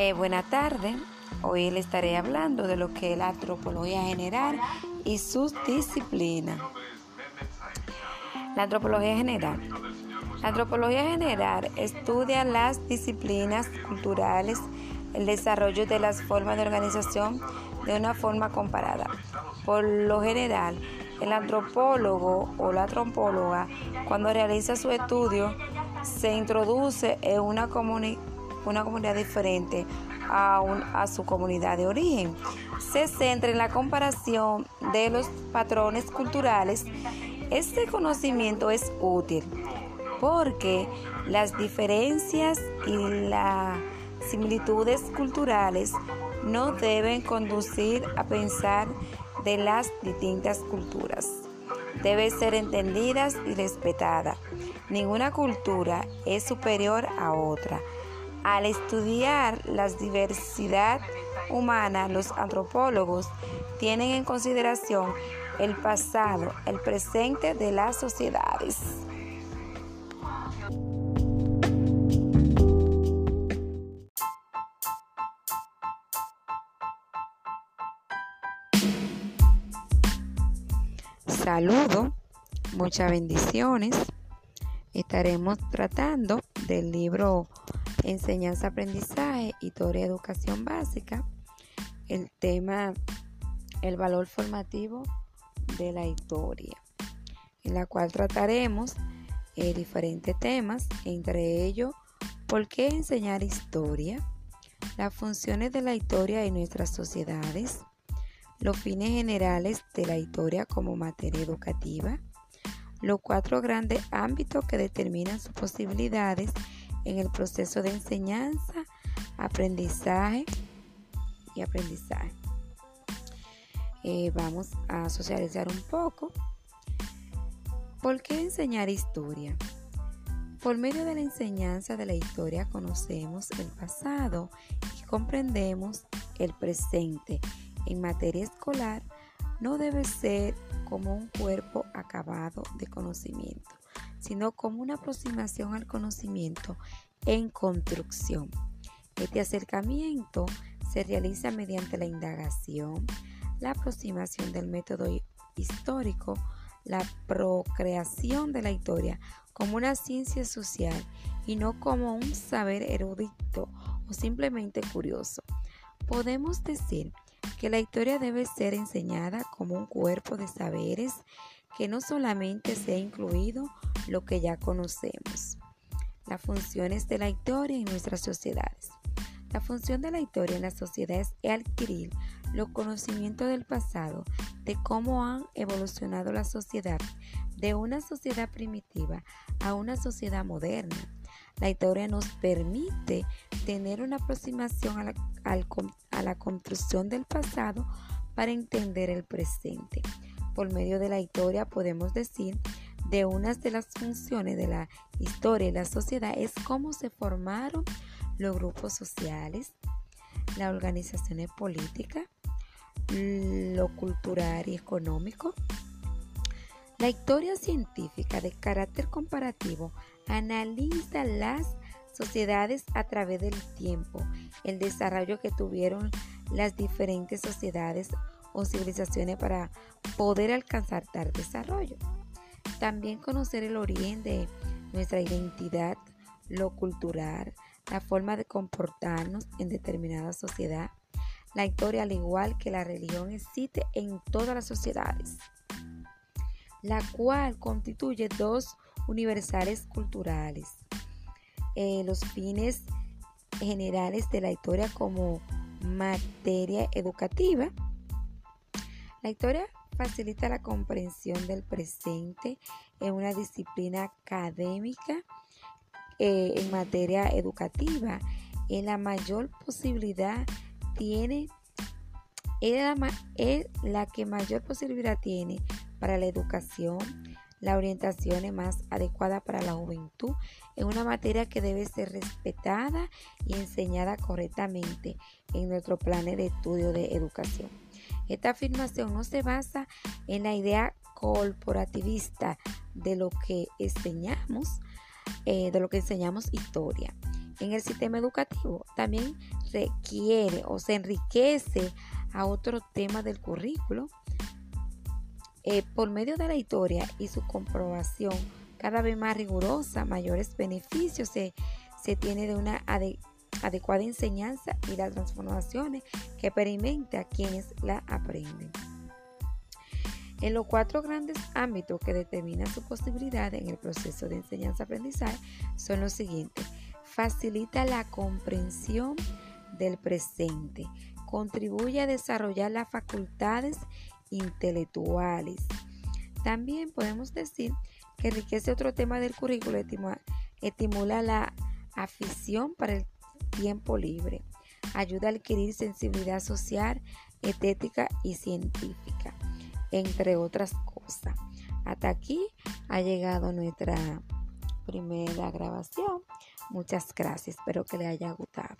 Eh, buenas tardes. Hoy le estaré hablando de lo que es la antropología general y sus disciplinas. La antropología general. La antropología general estudia las disciplinas culturales, el desarrollo de las formas de organización de una forma comparada. Por lo general, el antropólogo o la antropóloga, cuando realiza su estudio, se introduce en una, una comunidad diferente a, a su comunidad de origen. Se centra en la comparación de los patrones culturales. Este conocimiento es útil porque las diferencias y las similitudes culturales no deben conducir a pensar de las distintas culturas. Debe ser entendidas y respetada. Ninguna cultura es superior a otra. Al estudiar la diversidad humana, los antropólogos tienen en consideración el pasado, el presente de las sociedades. Saludo, muchas bendiciones. Estaremos tratando del libro Enseñanza, Aprendizaje, Historia, Educación Básica. El tema, el valor formativo de la historia, en la cual trataremos eh, diferentes temas, entre ellos, ¿por qué enseñar historia? Las funciones de la historia en nuestras sociedades, los fines generales de la historia como materia educativa, los cuatro grandes ámbitos que determinan sus posibilidades en el proceso de enseñanza, aprendizaje y aprendizaje. Eh, vamos a socializar un poco. ¿Por qué enseñar historia? Por medio de la enseñanza de la historia conocemos el pasado y comprendemos el presente en materia escolar no debe ser como un cuerpo acabado de conocimiento, sino como una aproximación al conocimiento en construcción. Este acercamiento se realiza mediante la indagación, la aproximación del método histórico, la procreación de la historia como una ciencia social y no como un saber erudito o simplemente curioso. Podemos decir que la historia debe ser enseñada como un cuerpo de saberes que no solamente sea incluido lo que ya conocemos. Las funciones de la historia en nuestras sociedades. La función de la historia en las sociedades es adquirir los conocimientos del pasado, de cómo han evolucionado la sociedad de una sociedad primitiva a una sociedad moderna. La historia nos permite tener una aproximación a la, a la construcción del pasado para entender el presente. Por medio de la historia podemos decir de una de las funciones de la historia y la sociedad es cómo se formaron los grupos sociales, las organizaciones políticas, lo cultural y económico. La historia científica de carácter comparativo analiza las sociedades a través del tiempo, el desarrollo que tuvieron las diferentes sociedades o civilizaciones para poder alcanzar tal desarrollo. También conocer el origen de nuestra identidad, lo cultural, la forma de comportarnos en determinada sociedad. La historia, al igual que la religión, existe en todas las sociedades, la cual constituye dos universales culturales. Eh, los fines generales de la historia como materia educativa. La historia facilita la comprensión del presente en una disciplina académica eh, en materia educativa. En la mayor posibilidad tiene, es la que mayor posibilidad tiene para la educación la orientación más adecuada para la juventud en una materia que debe ser respetada y enseñada correctamente en nuestro plan de estudio de educación. Esta afirmación no se basa en la idea corporativista de lo que enseñamos, eh, de lo que enseñamos historia. en el sistema educativo. También requiere o se enriquece a otro tema del currículo. Eh, por medio de la historia y su comprobación cada vez más rigurosa, mayores beneficios se, se tiene de una adecuada enseñanza y las transformaciones que experimenta quienes la aprenden. En los cuatro grandes ámbitos que determinan su posibilidad en el proceso de enseñanza-aprendizaje son los siguientes. Facilita la comprensión del presente, contribuye a desarrollar las facultades intelectuales. También podemos decir que enriquece otro tema del currículo, estimula la afición para el tiempo libre, ayuda a adquirir sensibilidad social, estética y científica entre otras cosas. Hasta aquí ha llegado nuestra primera grabación. Muchas gracias, espero que le haya gustado.